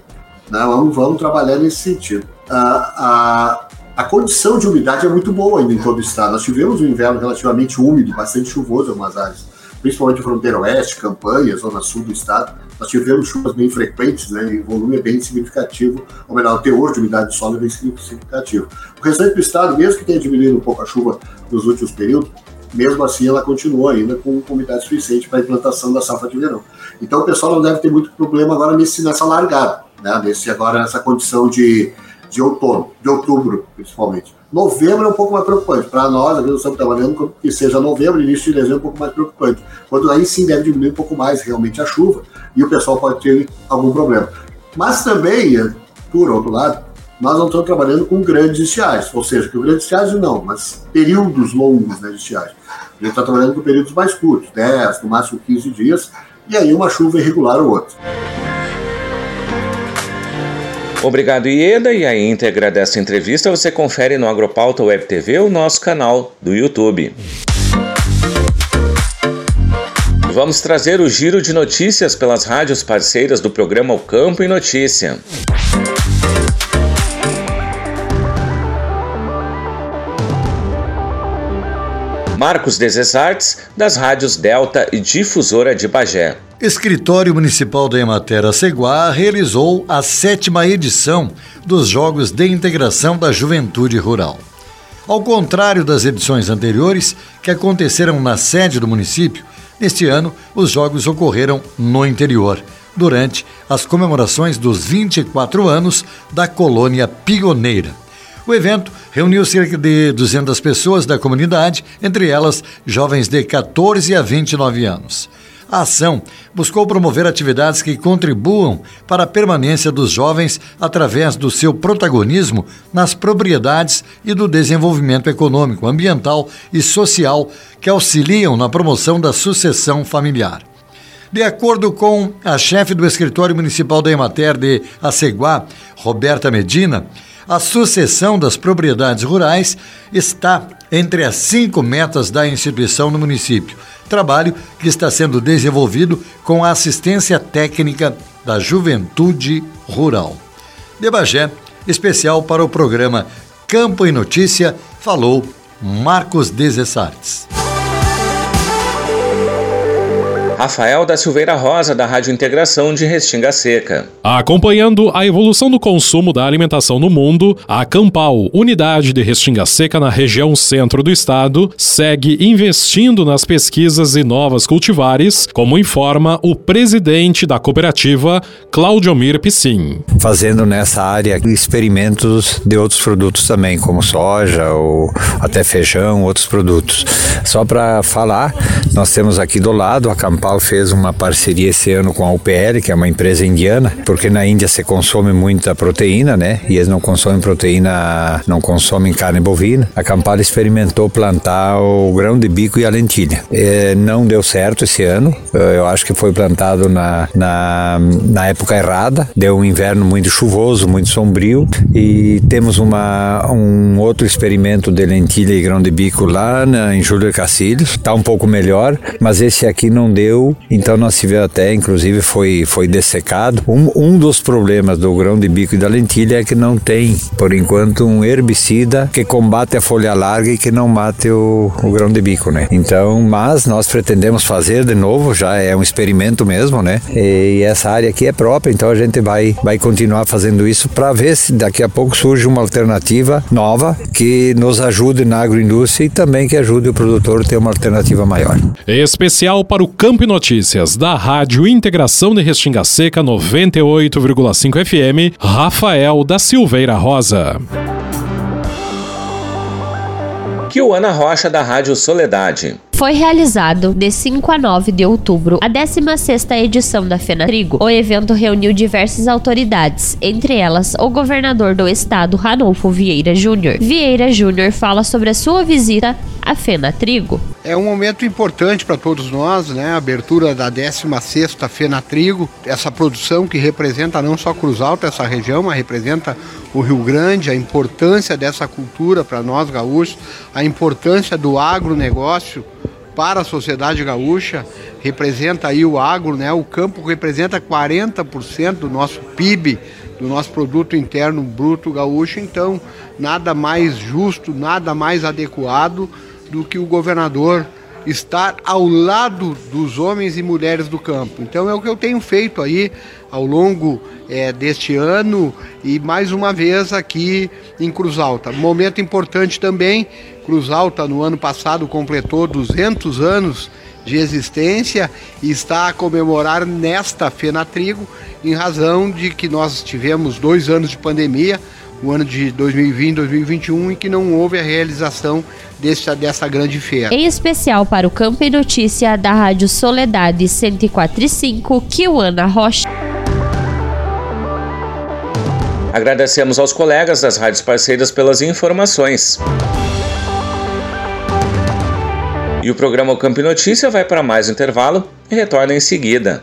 N: né, vamos, vamos trabalhar nesse sentido. A, a, a condição de umidade é muito boa ainda em todo o estado. Nós tivemos um inverno relativamente úmido, bastante chuvoso em algumas áreas principalmente fronteira oeste, campanha, zona sul do estado, nós tivemos chuvas bem frequentes, né, e o volume é bem significativo, ou melhor, o teor de umidade de solo é bem significativo. O restante do estado, mesmo que tenha diminuído um pouco a chuva nos últimos períodos, mesmo assim ela continua ainda com, com umidade suficiente para a implantação da safra de verão. Então o pessoal não deve ter muito problema agora nesse, nessa largada, né, nesse, agora nessa condição de, de outono, de outubro principalmente. Novembro é um pouco mais preocupante. Para nós, aqui nós estamos trabalhando que seja novembro, início de dezembro, é um pouco mais preocupante. Quando aí sim deve diminuir um pouco mais realmente a chuva e o pessoal pode ter algum problema. Mas também, por outro lado, nós não estamos trabalhando com grandes estiagens, ou seja, com grandes estiagens não, mas períodos longos né, de estiagem. A gente está trabalhando com períodos mais curtos, 10, no máximo 15 dias, e aí uma chuva irregular ou outra.
B: Obrigado, Ieda. E a íntegra dessa entrevista você confere no Agropauta Web TV, o nosso canal do YouTube. Vamos trazer o giro de notícias pelas rádios parceiras do programa O Campo e Notícia. Marcos Desesartes, das rádios Delta e Difusora de Bagé.
O: Escritório Municipal da Emater Aceguá realizou a sétima edição dos Jogos de Integração da Juventude Rural. Ao contrário das edições anteriores, que aconteceram na sede do município, neste ano os jogos ocorreram no interior, durante as comemorações dos 24 anos da colônia pioneira. O evento reuniu cerca de 200 pessoas da comunidade, entre elas jovens de 14 a 29 anos. A ação buscou promover atividades que contribuam para a permanência dos jovens através do seu protagonismo nas propriedades e do desenvolvimento econômico, ambiental e social que auxiliam na promoção da sucessão familiar. De acordo com a chefe do escritório municipal da Emater de Aceguá, Roberta Medina, a sucessão das propriedades rurais está entre as cinco metas da instituição no município. Trabalho que está sendo desenvolvido com a assistência técnica da Juventude Rural. De Bagé, especial para o programa Campo e Notícia, falou Marcos Desessartes.
B: Rafael da Silveira Rosa, da Rádio Integração de Restinga Seca.
P: Acompanhando a evolução do consumo da alimentação no mundo, a Campal, unidade de Restinga Seca na região centro do estado, segue investindo nas pesquisas e novas cultivares, como informa o presidente da cooperativa, Claudio Mir Piscin.
Q: Fazendo nessa área experimentos de outros produtos também, como soja ou até feijão, outros produtos. Só para falar, nós temos aqui do lado a Campal fez uma parceria esse ano com a UPL, que é uma empresa indiana, porque na Índia se consome muita proteína, né? E eles não consomem proteína, não consomem carne bovina. A Campal experimentou plantar o grão de bico e a lentilha. É, não deu certo esse ano. Eu acho que foi plantado na, na, na época errada. Deu um inverno muito chuvoso, muito sombrio. E temos uma, um outro experimento de lentilha e grão de bico lá na, em Júlio Cacilhos. Está um pouco melhor, mas esse aqui não deu então nós tivemos até, inclusive foi, foi dessecado. Um, um dos problemas do grão de bico e da lentilha é que não tem, por enquanto, um herbicida que combate a folha larga e que não mate o, o grão de bico, né? Então, mas nós pretendemos fazer de novo, já é um experimento mesmo, né? E essa área aqui é própria, então a gente vai, vai continuar fazendo isso para ver se daqui a pouco surge uma alternativa nova que nos ajude na agroindústria e também que ajude o produtor a ter uma alternativa maior.
P: Especial para o Campo Notícias da Rádio Integração de Restinga Seca 98,5 FM, Rafael da Silveira Rosa.
B: Kiwana Rocha da Rádio Soledade.
R: Foi realizado de 5 a 9 de outubro a 16ª edição da Fena Trigo. O evento reuniu diversas autoridades, entre elas o governador do estado, Ranolfo Vieira Júnior. Vieira Júnior fala sobre a sua visita à Fena Trigo.
S: É um momento importante para todos nós, né? A abertura da 16ª Fena Trigo, essa produção que representa não só Cruz Alta, essa região, mas representa o Rio Grande, a importância dessa cultura para nós gaúchos, a importância do agronegócio para a sociedade gaúcha, representa aí o agro, né? O campo representa 40% do nosso PIB, do nosso produto interno bruto gaúcho, então nada mais justo, nada mais adequado do que o governador estar ao lado dos homens e mulheres do campo. Então é o que eu tenho feito aí ao longo é, deste ano e mais uma vez aqui em Cruz Alta. Momento importante também, Cruz Alta no ano passado completou 200 anos de existência e está a comemorar nesta Fena Trigo em razão de que nós tivemos dois anos de pandemia, o ano de 2020 2021 e que não houve a realização dessa, dessa grande feira.
R: Em especial para o Campo e Notícia da Rádio Soledade 104.5, Kiwana Rocha.
B: Agradecemos aos colegas das rádios parceiras pelas informações. E o programa Campo Notícia vai para mais um intervalo e retorna em seguida.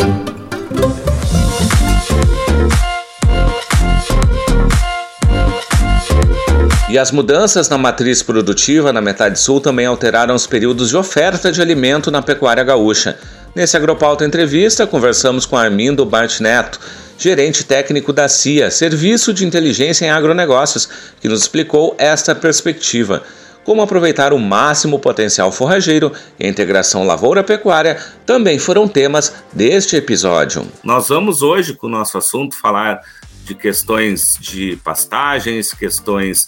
B: E as mudanças na matriz produtiva na metade sul também alteraram os períodos de oferta de alimento na pecuária gaúcha. Nesse Agropauta Entrevista, conversamos com Armindo Bart Neto, gerente técnico da CIA, Serviço de Inteligência em Agronegócios, que nos explicou esta perspectiva. Como aproveitar o máximo potencial forrageiro e a integração lavoura-pecuária também foram temas deste episódio.
T: Nós vamos hoje, com o nosso assunto, falar de questões de pastagens, questões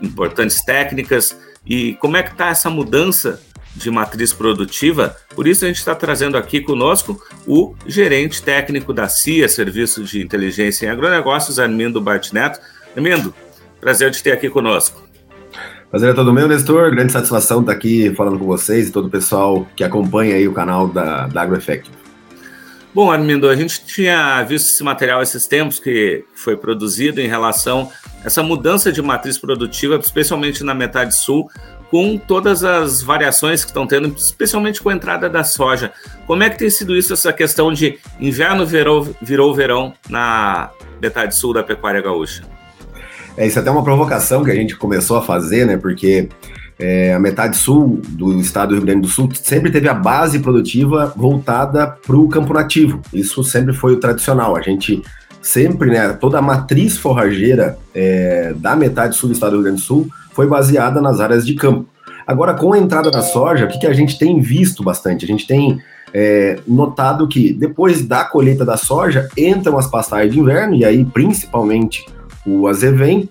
T: importantes técnicas e como é que está essa mudança de matriz produtiva. Por isso a gente está trazendo aqui conosco o gerente técnico da CIA, Serviço de Inteligência em Agronegócios, Armindo Bartineto. Armindo, prazer de ter aqui conosco.
U: Prazer é todo meu, Nestor. Grande satisfação estar aqui falando com vocês e todo o pessoal que acompanha aí o canal da, da AgroEffective.
T: Bom, Armindo, a gente tinha visto esse material esses tempos que foi produzido em relação essa mudança de matriz produtiva, especialmente na metade sul, com todas as variações que estão tendo, especialmente com a entrada da soja. Como é que tem sido isso, essa questão de inverno virou, virou verão na metade sul da pecuária gaúcha?
U: É, isso é até uma provocação que a gente começou a fazer, né? Porque é, a metade sul do estado do Rio Grande do Sul sempre teve a base produtiva voltada para o campo nativo. Isso sempre foi o tradicional. A gente sempre, né, toda a matriz forrageira é, da metade sul do estado do Rio Grande do Sul foi baseada nas áreas de campo. Agora, com a entrada da soja, o que, que a gente tem visto bastante? A gente tem é, notado que depois da colheita da soja entram as pastagens de inverno, e aí principalmente o azevém,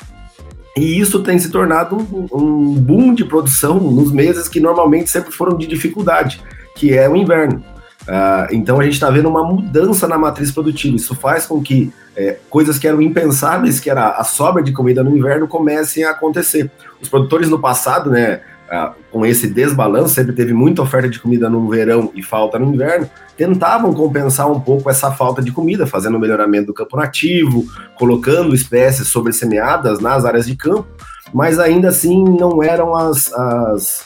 U: e isso tem se tornado um, um, boom de produção nos meses que normalmente sempre foram de dificuldade, que é o inverno. Uh, então a gente está vendo uma mudança na matriz produtiva. Isso faz com que é, coisas que eram impensáveis, que era a sobra de comida no inverno, comecem a acontecer. Os produtores no passado, né, uh, com esse desbalanço, sempre teve muita oferta de comida no verão e falta no inverno, tentavam compensar um pouco essa falta de comida, fazendo o melhoramento do campo nativo, colocando espécies sobressemeadas nas áreas de campo, mas ainda assim não eram as, as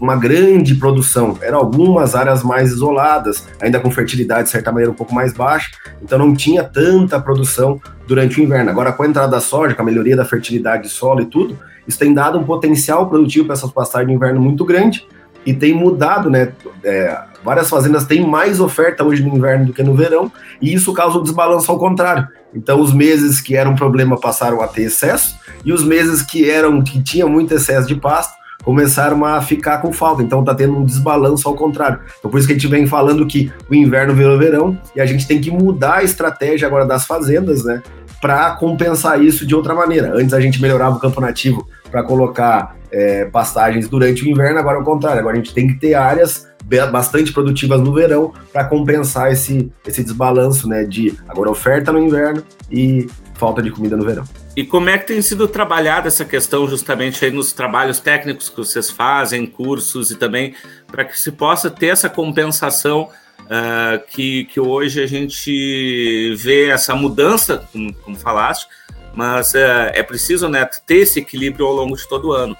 U: uma grande produção, eram algumas áreas mais isoladas, ainda com fertilidade de certa maneira um pouco mais baixa, então não tinha tanta produção durante o inverno. Agora, com a entrada da soja, com a melhoria da fertilidade de solo e tudo, isso tem dado um potencial produtivo para essas pastagens de inverno muito grande e tem mudado, né? É, várias fazendas têm mais oferta hoje no inverno do que no verão, e isso causa um desbalanço ao contrário. Então, os meses que eram problema passaram a ter excesso, e os meses que eram que tinham muito excesso de pasto começaram a ficar com falta. Então, tá tendo um desbalanço ao contrário. Então, por isso que a gente vem falando que o inverno virou verão, e a gente tem que mudar a estratégia agora das fazendas, né? Para compensar isso de outra maneira. Antes a gente melhorava o campo nativo para colocar é, pastagens durante o inverno, agora é o contrário. Agora a gente tem que ter áreas bastante produtivas no verão para compensar esse, esse desbalanço, né? De agora oferta no inverno e falta de comida no verão.
T: E como é que tem sido trabalhada essa questão justamente aí nos trabalhos técnicos que vocês fazem, cursos e também para que se possa ter essa compensação uh, que, que hoje a gente vê essa mudança, como, como falaste, mas uh, é preciso né, ter esse equilíbrio ao longo de todo o ano.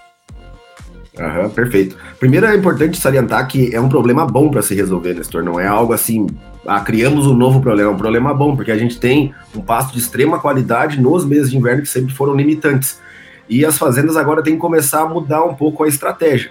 U: Aham, perfeito. Primeiro é importante salientar que é um problema bom para se resolver, Nestor. Não é algo assim, ah, criamos um novo problema. Um problema bom, porque a gente tem um pasto de extrema qualidade nos meses de inverno que sempre foram limitantes. E as fazendas agora têm que começar a mudar um pouco a estratégia.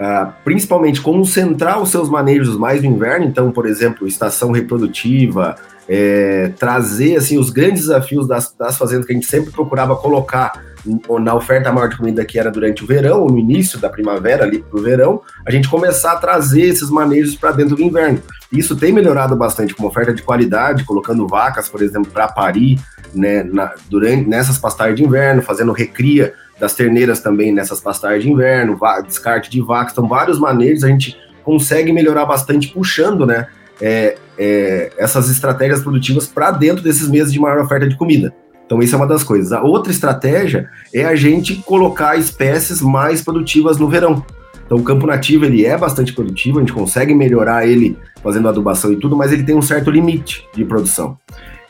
U: Uh, principalmente concentrar os seus manejos mais no inverno, então, por exemplo, estação reprodutiva, é, trazer assim os grandes desafios das, das fazendas que a gente sempre procurava colocar na oferta maior de comida que era durante o verão, ou no início da primavera, ali para o verão, a gente começar a trazer esses manejos para dentro do inverno. Isso tem melhorado bastante com oferta de qualidade, colocando vacas, por exemplo, para parir né, na, durante, nessas pastagens de inverno, fazendo recria das terneiras também nessas pastagens de inverno, descarte de vacas, então vários manejos a gente consegue melhorar bastante puxando, né, é, é, essas estratégias produtivas para dentro desses meses de maior oferta de comida. Então, isso é uma das coisas. A outra estratégia é a gente colocar espécies mais produtivas no verão. Então, o campo nativo ele é bastante produtivo, a gente consegue melhorar ele fazendo adubação e tudo, mas ele tem um certo limite de produção.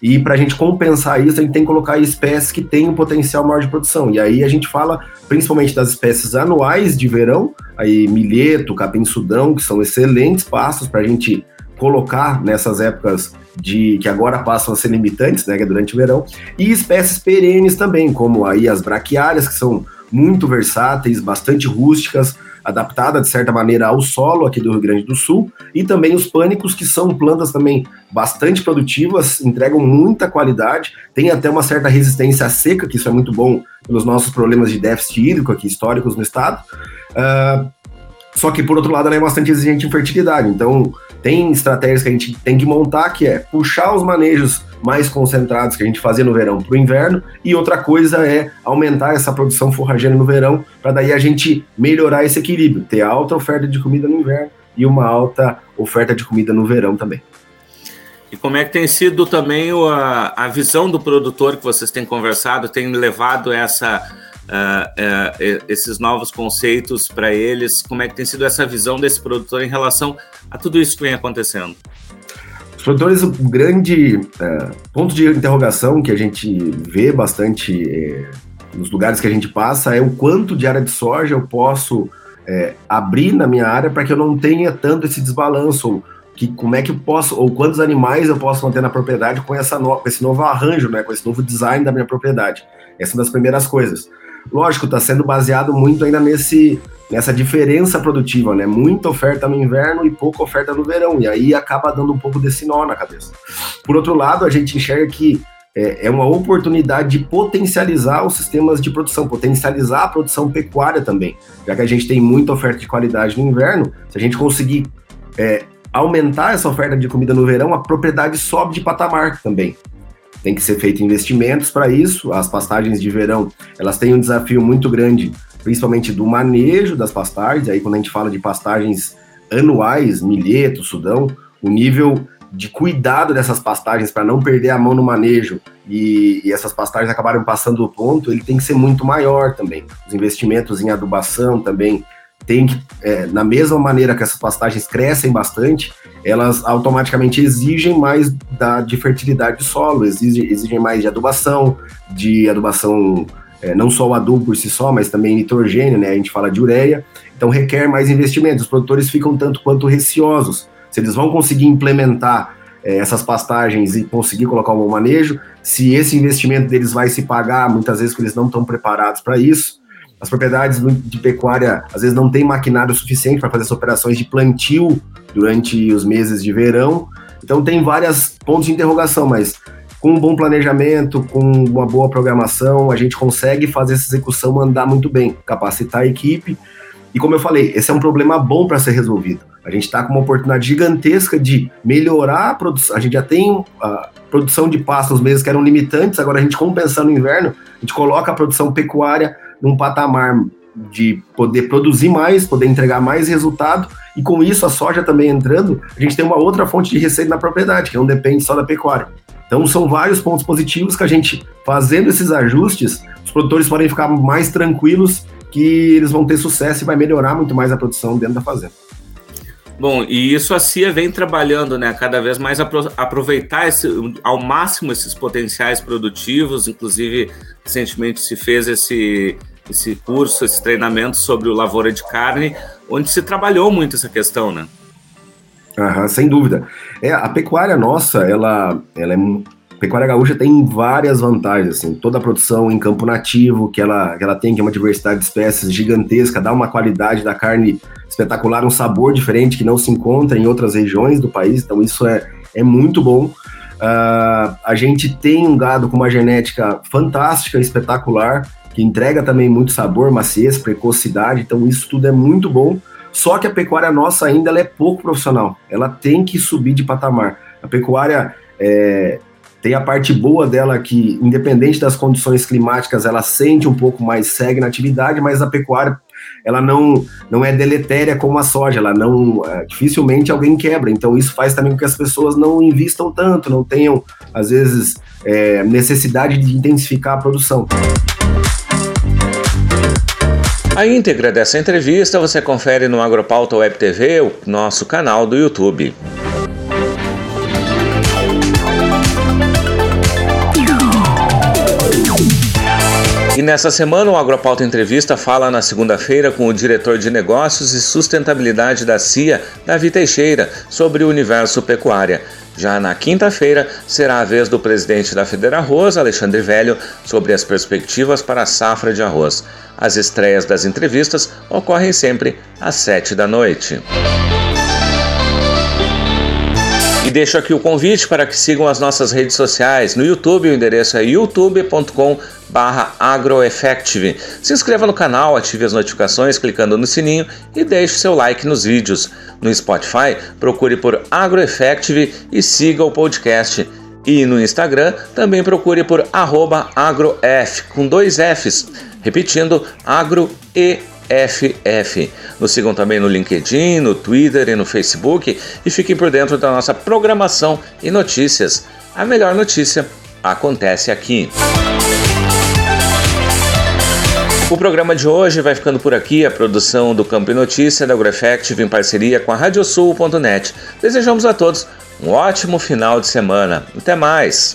U: E para a gente compensar isso, a gente tem que colocar espécies que têm um potencial maior de produção. E aí a gente fala principalmente das espécies anuais de verão, aí milheto, capim-sudão, que são excelentes pastos para a gente colocar nessas épocas de que agora passam a ser limitantes, né, é durante o verão, e espécies perenes também, como aí as braquiárias, que são muito versáteis, bastante rústicas, adaptada de certa maneira ao solo aqui do Rio Grande do Sul, e também os pânicos, que são plantas também bastante produtivas, entregam muita qualidade, tem até uma certa resistência à seca, que isso é muito bom pelos nossos problemas de déficit hídrico aqui históricos no estado. Uh, só que, por outro lado, ela é bastante exigente em fertilidade. Então, tem estratégias que a gente tem que montar, que é puxar os manejos mais concentrados que a gente fazia no verão para o inverno, e outra coisa é aumentar essa produção forrageira no verão, para daí a gente melhorar esse equilíbrio, ter alta oferta de comida no inverno e uma alta oferta de comida no verão também.
T: E como é que tem sido também a, a visão do produtor que vocês têm conversado, tem levado essa, uh, uh, esses novos conceitos para eles? Como é que tem sido essa visão desse produtor em relação a tudo isso que vem acontecendo?
U: Os produtores, o grande é, ponto de interrogação que a gente vê bastante nos lugares que a gente passa é o quanto de área de soja eu posso abrir na minha área para que eu não tenha tanto esse desbalanço, ou que, como é que eu posso, ou quantos animais eu posso manter na propriedade com, essa no, com esse novo arranjo, né, com esse novo design da minha propriedade. Essa é uma das primeiras coisas. Lógico, está sendo baseado muito ainda nesse nessa diferença produtiva, né? Muita oferta no inverno e pouca oferta no verão, e aí acaba dando um pouco desse nó na cabeça. Por outro lado, a gente enxerga que é, é uma oportunidade de potencializar os sistemas de produção, potencializar a produção pecuária também, já que a gente tem muita oferta de qualidade no inverno, se a gente conseguir é, aumentar essa oferta de comida no verão, a propriedade sobe de patamar também. Tem que ser feito investimentos para isso. As pastagens de verão, elas têm um desafio muito grande principalmente do manejo das pastagens. Aí, quando a gente fala de pastagens anuais, milheto, sudão, o nível de cuidado dessas pastagens para não perder a mão no manejo e, e, essas pastagens acabarem passando do ponto, ele tem que ser muito maior também. Os investimentos em adubação também tem que, é, na mesma maneira que essas pastagens crescem bastante, elas automaticamente exigem mais da, de fertilidade do solo, exigem, exigem mais de adubação, de adubação é, não só o adubo por si só, mas também nitrogênio, né? A gente fala de ureia, então requer mais investimentos. Os produtores ficam tanto quanto receosos. Se eles vão conseguir implementar é, essas pastagens e conseguir colocar um bom manejo, se esse investimento deles vai se pagar, muitas vezes que eles não estão preparados para isso. As propriedades de pecuária às vezes não têm maquinário suficiente para fazer essas operações de plantio durante os meses de verão. Então tem vários pontos de interrogação, mas com um bom planejamento, com uma boa programação, a gente consegue fazer essa execução andar muito bem, capacitar a equipe. E como eu falei, esse é um problema bom para ser resolvido. A gente está com uma oportunidade gigantesca de melhorar a produção. A gente já tem a produção de pasto nos meses que eram limitantes, agora a gente compensando no inverno, a gente coloca a produção pecuária num patamar de poder produzir mais, poder entregar mais resultado, e com isso a soja também entrando, a gente tem uma outra fonte de receita na propriedade, que não depende só da pecuária. Então são vários pontos positivos que a gente, fazendo esses ajustes, os produtores podem ficar mais tranquilos que eles vão ter sucesso e vai melhorar muito mais a produção dentro da fazenda.
T: Bom, e isso a CIA vem trabalhando, né, cada vez mais aproveitar esse, ao máximo esses potenciais produtivos, inclusive recentemente se fez esse esse curso, esse treinamento sobre o lavoura de carne, onde se trabalhou muito essa questão, né?
U: Aham, sem dúvida. É, a pecuária nossa, ela, ela é pecuária gaúcha tem várias vantagens, assim, toda a produção em campo nativo que ela, que ela tem, que é uma diversidade de espécies gigantesca, dá uma qualidade da carne espetacular, um sabor diferente que não se encontra em outras regiões do país, então isso é, é muito bom. Uh, a gente tem um gado com uma genética fantástica, espetacular, que entrega também muito sabor, maciez, precocidade, então isso tudo é muito bom. Só que a pecuária nossa ainda é pouco profissional, ela tem que subir de patamar. A pecuária é, tem a parte boa dela que, independente das condições climáticas, ela sente um pouco mais, segue na atividade, mas a pecuária ela não, não é deletéria como a soja, ela não é, dificilmente alguém quebra. Então isso faz também com que as pessoas não invistam tanto, não tenham às vezes é, necessidade de intensificar a produção.
B: A íntegra dessa entrevista você confere no Agropauta Web TV, o nosso canal do YouTube. E nessa semana o Agropauta Entrevista fala na segunda-feira com o diretor de negócios e sustentabilidade da CIA, Davi Teixeira, sobre o universo pecuária. Já na quinta-feira será a vez do presidente da Federa Arroz, Alexandre Velho, sobre as perspectivas para a safra de arroz. As estreias das entrevistas ocorrem sempre às sete da noite. Deixo aqui o convite para que sigam as nossas redes sociais. No YouTube, o endereço é youtube.com agroeffective. Se inscreva no canal, ative as notificações clicando no sininho e deixe seu like nos vídeos. No Spotify, procure por AgroEffective e siga o podcast. E no Instagram, também procure por agrof, com dois Fs, repetindo, agroeff. FF. Nos sigam também no LinkedIn, no Twitter e no Facebook e fiquem por dentro da nossa programação e notícias. A melhor notícia acontece aqui. O programa de hoje vai ficando por aqui, a produção do Campo e Notícia da AgroEffective em parceria com a Radiosul.net. Desejamos a todos um ótimo final de semana. Até mais!